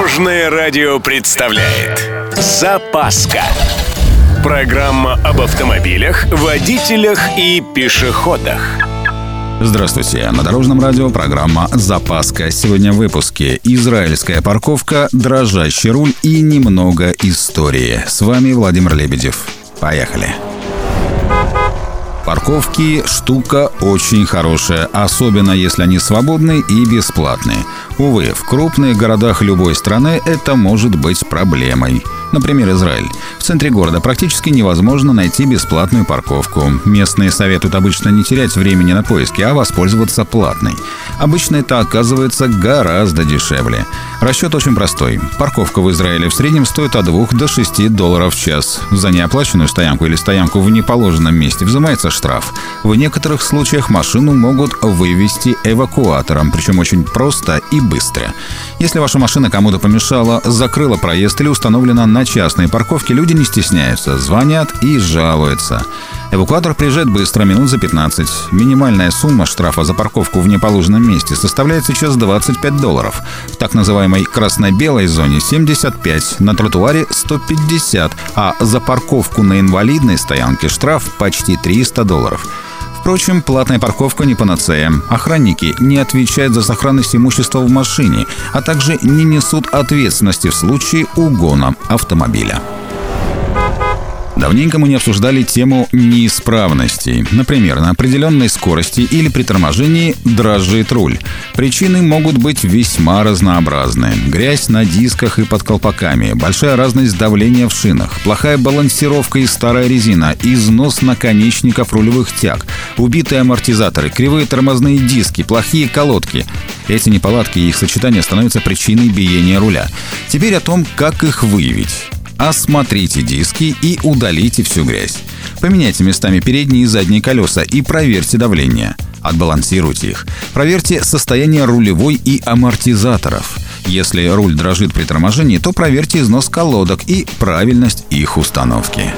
Дорожное радио представляет Запаска Программа об автомобилях, водителях и пешеходах Здравствуйте, на Дорожном радио программа «Запаска». Сегодня в выпуске «Израильская парковка», «Дрожащий руль» и немного истории. С вами Владимир Лебедев. Поехали. Парковки – штука очень хорошая, особенно если они свободны и бесплатные. Увы, в крупных городах любой страны это может быть проблемой. Например, Израиль. В центре города практически невозможно найти бесплатную парковку. Местные советуют обычно не терять времени на поиски, а воспользоваться платной. Обычно это оказывается гораздо дешевле. Расчет очень простой. Парковка в Израиле в среднем стоит от 2 до 6 долларов в час. За неоплаченную стоянку или стоянку в неположенном месте взимается штраф. В некоторых случаях машину могут вывести эвакуатором, причем очень просто и быстро. Если ваша машина кому-то помешала, закрыла проезд или установлена на частной парковке, люди не стесняются, звонят и жалуются. Эвакуатор приезжает быстро, минут за 15. Минимальная сумма штрафа за парковку в неположенном месте составляет сейчас 25 долларов. В так называемой красно-белой зоне 75, на тротуаре 150, а за парковку на инвалидной стоянке штраф почти 300 долларов. Впрочем, платная парковка не панацея. Охранники не отвечают за сохранность имущества в машине, а также не несут ответственности в случае угона автомобиля. Давненько мы не обсуждали тему неисправностей. Например, на определенной скорости или при торможении дрожит руль. Причины могут быть весьма разнообразны. Грязь на дисках и под колпаками, большая разность давления в шинах, плохая балансировка и старая резина, износ наконечников рулевых тяг, убитые амортизаторы, кривые тормозные диски, плохие колодки. Эти неполадки и их сочетание становятся причиной биения руля. Теперь о том, как их выявить. Осмотрите диски и удалите всю грязь. Поменяйте местами передние и задние колеса и проверьте давление. Отбалансируйте их. Проверьте состояние рулевой и амортизаторов. Если руль дрожит при торможении, то проверьте износ колодок и правильность их установки.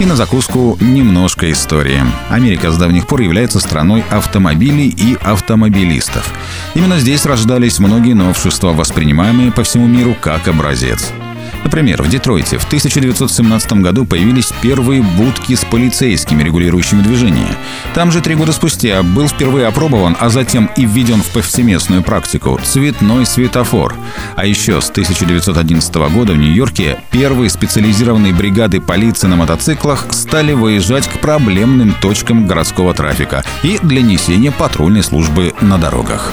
И на закуску немножко истории. Америка с давних пор является страной автомобилей и автомобилистов. Именно здесь рождались многие новшества, воспринимаемые по всему миру как образец. Например, в Детройте в 1917 году появились первые будки с полицейскими, регулирующими движение. Там же три года спустя был впервые опробован, а затем и введен в повсеместную практику цветной светофор. А еще с 1911 года в Нью-Йорке первые специализированные бригады полиции на мотоциклах стали выезжать к проблемным точкам городского трафика и для несения патрульной службы на дорогах.